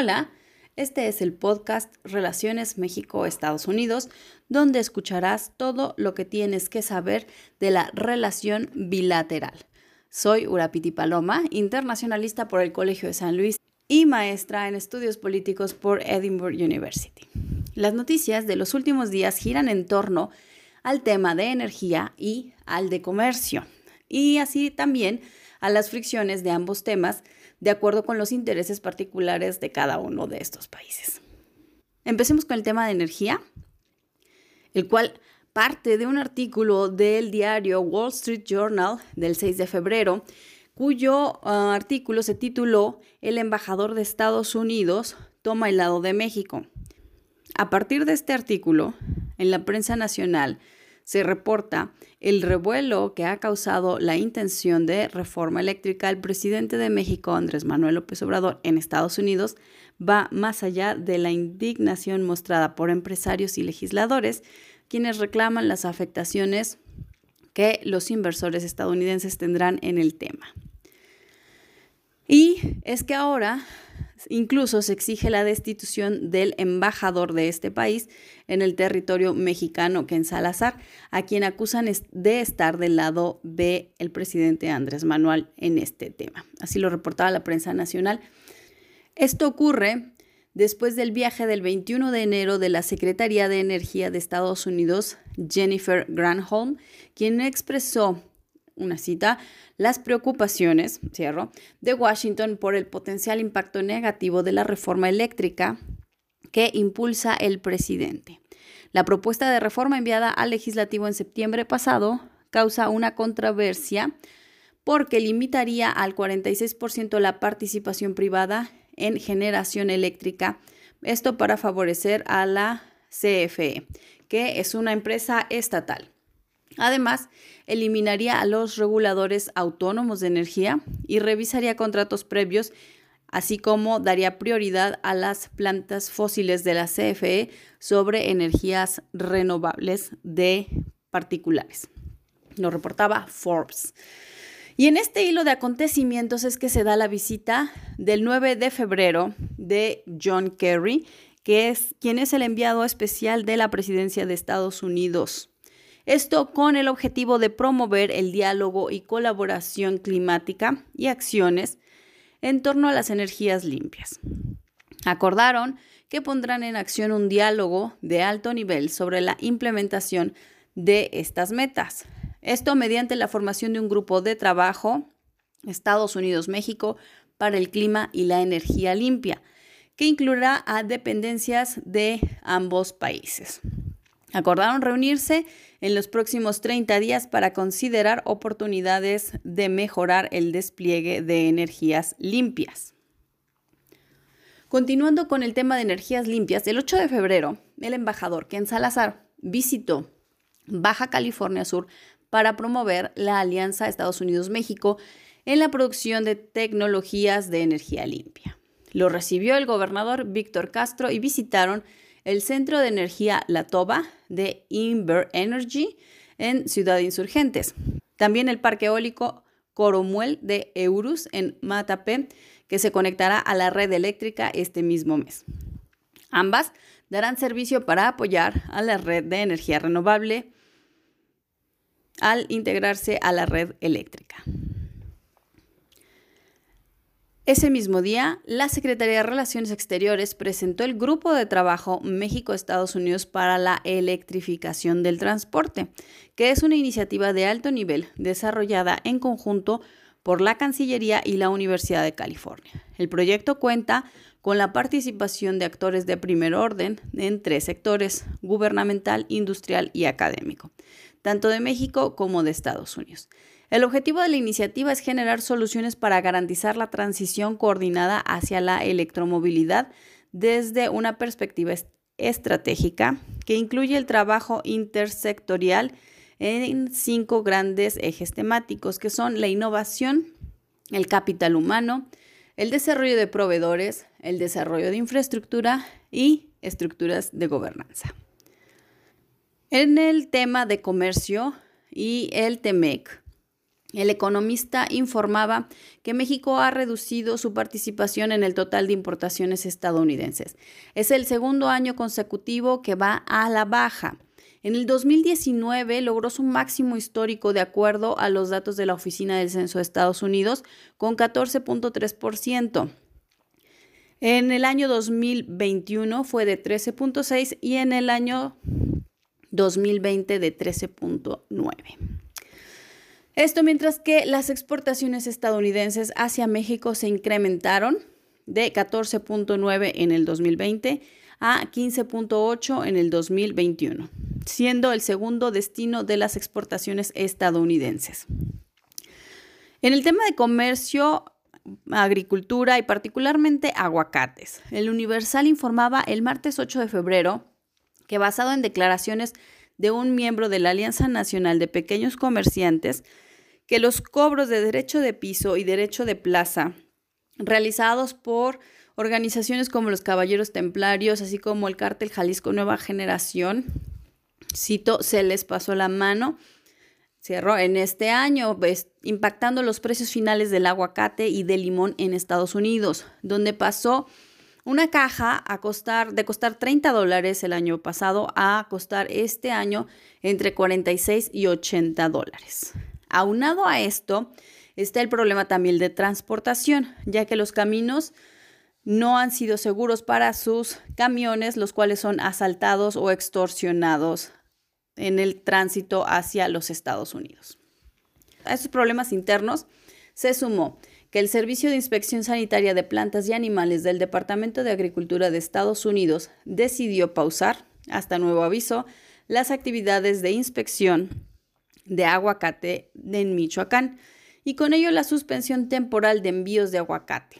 Hola, este es el podcast Relaciones México-Estados Unidos, donde escucharás todo lo que tienes que saber de la relación bilateral. Soy Urapiti Paloma, internacionalista por el Colegio de San Luis y maestra en estudios políticos por Edinburgh University. Las noticias de los últimos días giran en torno al tema de energía y al de comercio, y así también a las fricciones de ambos temas de acuerdo con los intereses particulares de cada uno de estos países. Empecemos con el tema de energía, el cual parte de un artículo del diario Wall Street Journal del 6 de febrero, cuyo ah, artículo se tituló El embajador de Estados Unidos toma el lado de México. A partir de este artículo, en la prensa nacional se reporta el revuelo que ha causado la intención de reforma eléctrica del presidente de México, Andrés Manuel López Obrador, en Estados Unidos, va más allá de la indignación mostrada por empresarios y legisladores, quienes reclaman las afectaciones que los inversores estadounidenses tendrán en el tema. Y es que ahora Incluso se exige la destitución del embajador de este país en el territorio mexicano, Ken Salazar, a quien acusan de estar del lado del el presidente Andrés Manuel en este tema. Así lo reportaba la prensa nacional. Esto ocurre después del viaje del 21 de enero de la Secretaría de Energía de Estados Unidos, Jennifer Granholm, quien expresó una cita, las preocupaciones, cierro, de Washington por el potencial impacto negativo de la reforma eléctrica que impulsa el presidente. La propuesta de reforma enviada al legislativo en septiembre pasado causa una controversia porque limitaría al 46% la participación privada en generación eléctrica, esto para favorecer a la CFE, que es una empresa estatal. Además, eliminaría a los reguladores autónomos de energía y revisaría contratos previos, así como daría prioridad a las plantas fósiles de la CFE sobre energías renovables de particulares. Lo reportaba Forbes. Y en este hilo de acontecimientos es que se da la visita del 9 de febrero de John Kerry, que es quien es el enviado especial de la presidencia de Estados Unidos esto con el objetivo de promover el diálogo y colaboración climática y acciones en torno a las energías limpias. Acordaron que pondrán en acción un diálogo de alto nivel sobre la implementación de estas metas. Esto mediante la formación de un grupo de trabajo Estados Unidos-México para el clima y la energía limpia, que incluirá a dependencias de ambos países. Acordaron reunirse en los próximos 30 días para considerar oportunidades de mejorar el despliegue de energías limpias. Continuando con el tema de energías limpias, el 8 de febrero, el embajador Ken Salazar visitó Baja California Sur para promover la alianza Estados Unidos-México en la producción de tecnologías de energía limpia. Lo recibió el gobernador Víctor Castro y visitaron el Centro de Energía La Toba de Inver Energy en Ciudad Insurgentes. También el Parque Eólico Coromuel de Eurus en Matapé, que se conectará a la red eléctrica este mismo mes. Ambas darán servicio para apoyar a la red de energía renovable al integrarse a la red eléctrica. Ese mismo día, la Secretaría de Relaciones Exteriores presentó el Grupo de Trabajo México-Estados Unidos para la Electrificación del Transporte, que es una iniciativa de alto nivel desarrollada en conjunto por la Cancillería y la Universidad de California. El proyecto cuenta con la participación de actores de primer orden en tres sectores, gubernamental, industrial y académico, tanto de México como de Estados Unidos. El objetivo de la iniciativa es generar soluciones para garantizar la transición coordinada hacia la electromovilidad desde una perspectiva estratégica que incluye el trabajo intersectorial en cinco grandes ejes temáticos que son la innovación, el capital humano, el desarrollo de proveedores, el desarrollo de infraestructura y estructuras de gobernanza. En el tema de comercio y el TEMEC, El economista informaba que México ha reducido su participación en el total de importaciones estadounidenses. Es el segundo año consecutivo que va a la baja. En el 2019 logró su máximo histórico de acuerdo a los datos de la Oficina del Censo de Estados Unidos con 14.3%. En el año 2021 fue de 13.6 y en el año 2020 de 13.9. Esto mientras que las exportaciones estadounidenses hacia México se incrementaron de 14.9 en el 2020 a 15.8 en el 2021, siendo el segundo destino de las exportaciones estadounidenses. En el tema de comercio, agricultura y particularmente aguacates, el Universal informaba el martes 8 de febrero que basado en declaraciones de un miembro de la Alianza Nacional de Pequeños Comerciantes, que los cobros de derecho de piso y derecho de plaza realizados por organizaciones como los Caballeros Templarios, así como el Cártel Jalisco Nueva Generación, cito, se les pasó la mano, cierro, en este año, impactando los precios finales del aguacate y del limón en Estados Unidos, donde pasó una caja a costar, de costar 30 dólares el año pasado a costar este año entre 46 y 80 dólares. Aunado a esto, está el problema también de transportación, ya que los caminos no han sido seguros para sus camiones, los cuales son asaltados o extorsionados en el tránsito hacia los Estados Unidos. A estos problemas internos se sumó que el Servicio de Inspección Sanitaria de Plantas y Animales del Departamento de Agricultura de Estados Unidos decidió pausar, hasta nuevo aviso, las actividades de inspección de aguacate en Michoacán y con ello la suspensión temporal de envíos de aguacate,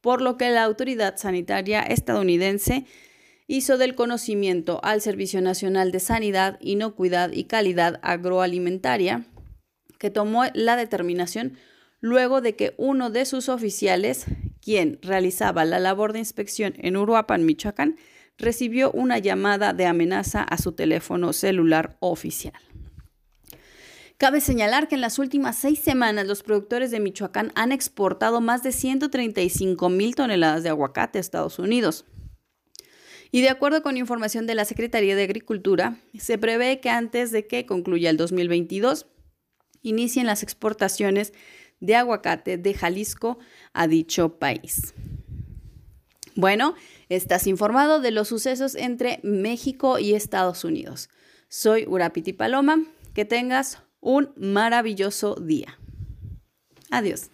por lo que la autoridad sanitaria estadounidense hizo del conocimiento al Servicio Nacional de Sanidad, Inocuidad y Calidad Agroalimentaria, que tomó la determinación luego de que uno de sus oficiales, quien realizaba la labor de inspección en Uruapan, Michoacán, recibió una llamada de amenaza a su teléfono celular oficial. Cabe señalar que en las últimas seis semanas los productores de Michoacán han exportado más de 135 mil toneladas de aguacate a Estados Unidos. Y de acuerdo con información de la Secretaría de Agricultura, se prevé que antes de que concluya el 2022, inicien las exportaciones de aguacate de Jalisco a dicho país. Bueno, estás informado de los sucesos entre México y Estados Unidos. Soy Urapiti Paloma. Que tengas un maravilloso día. Adiós.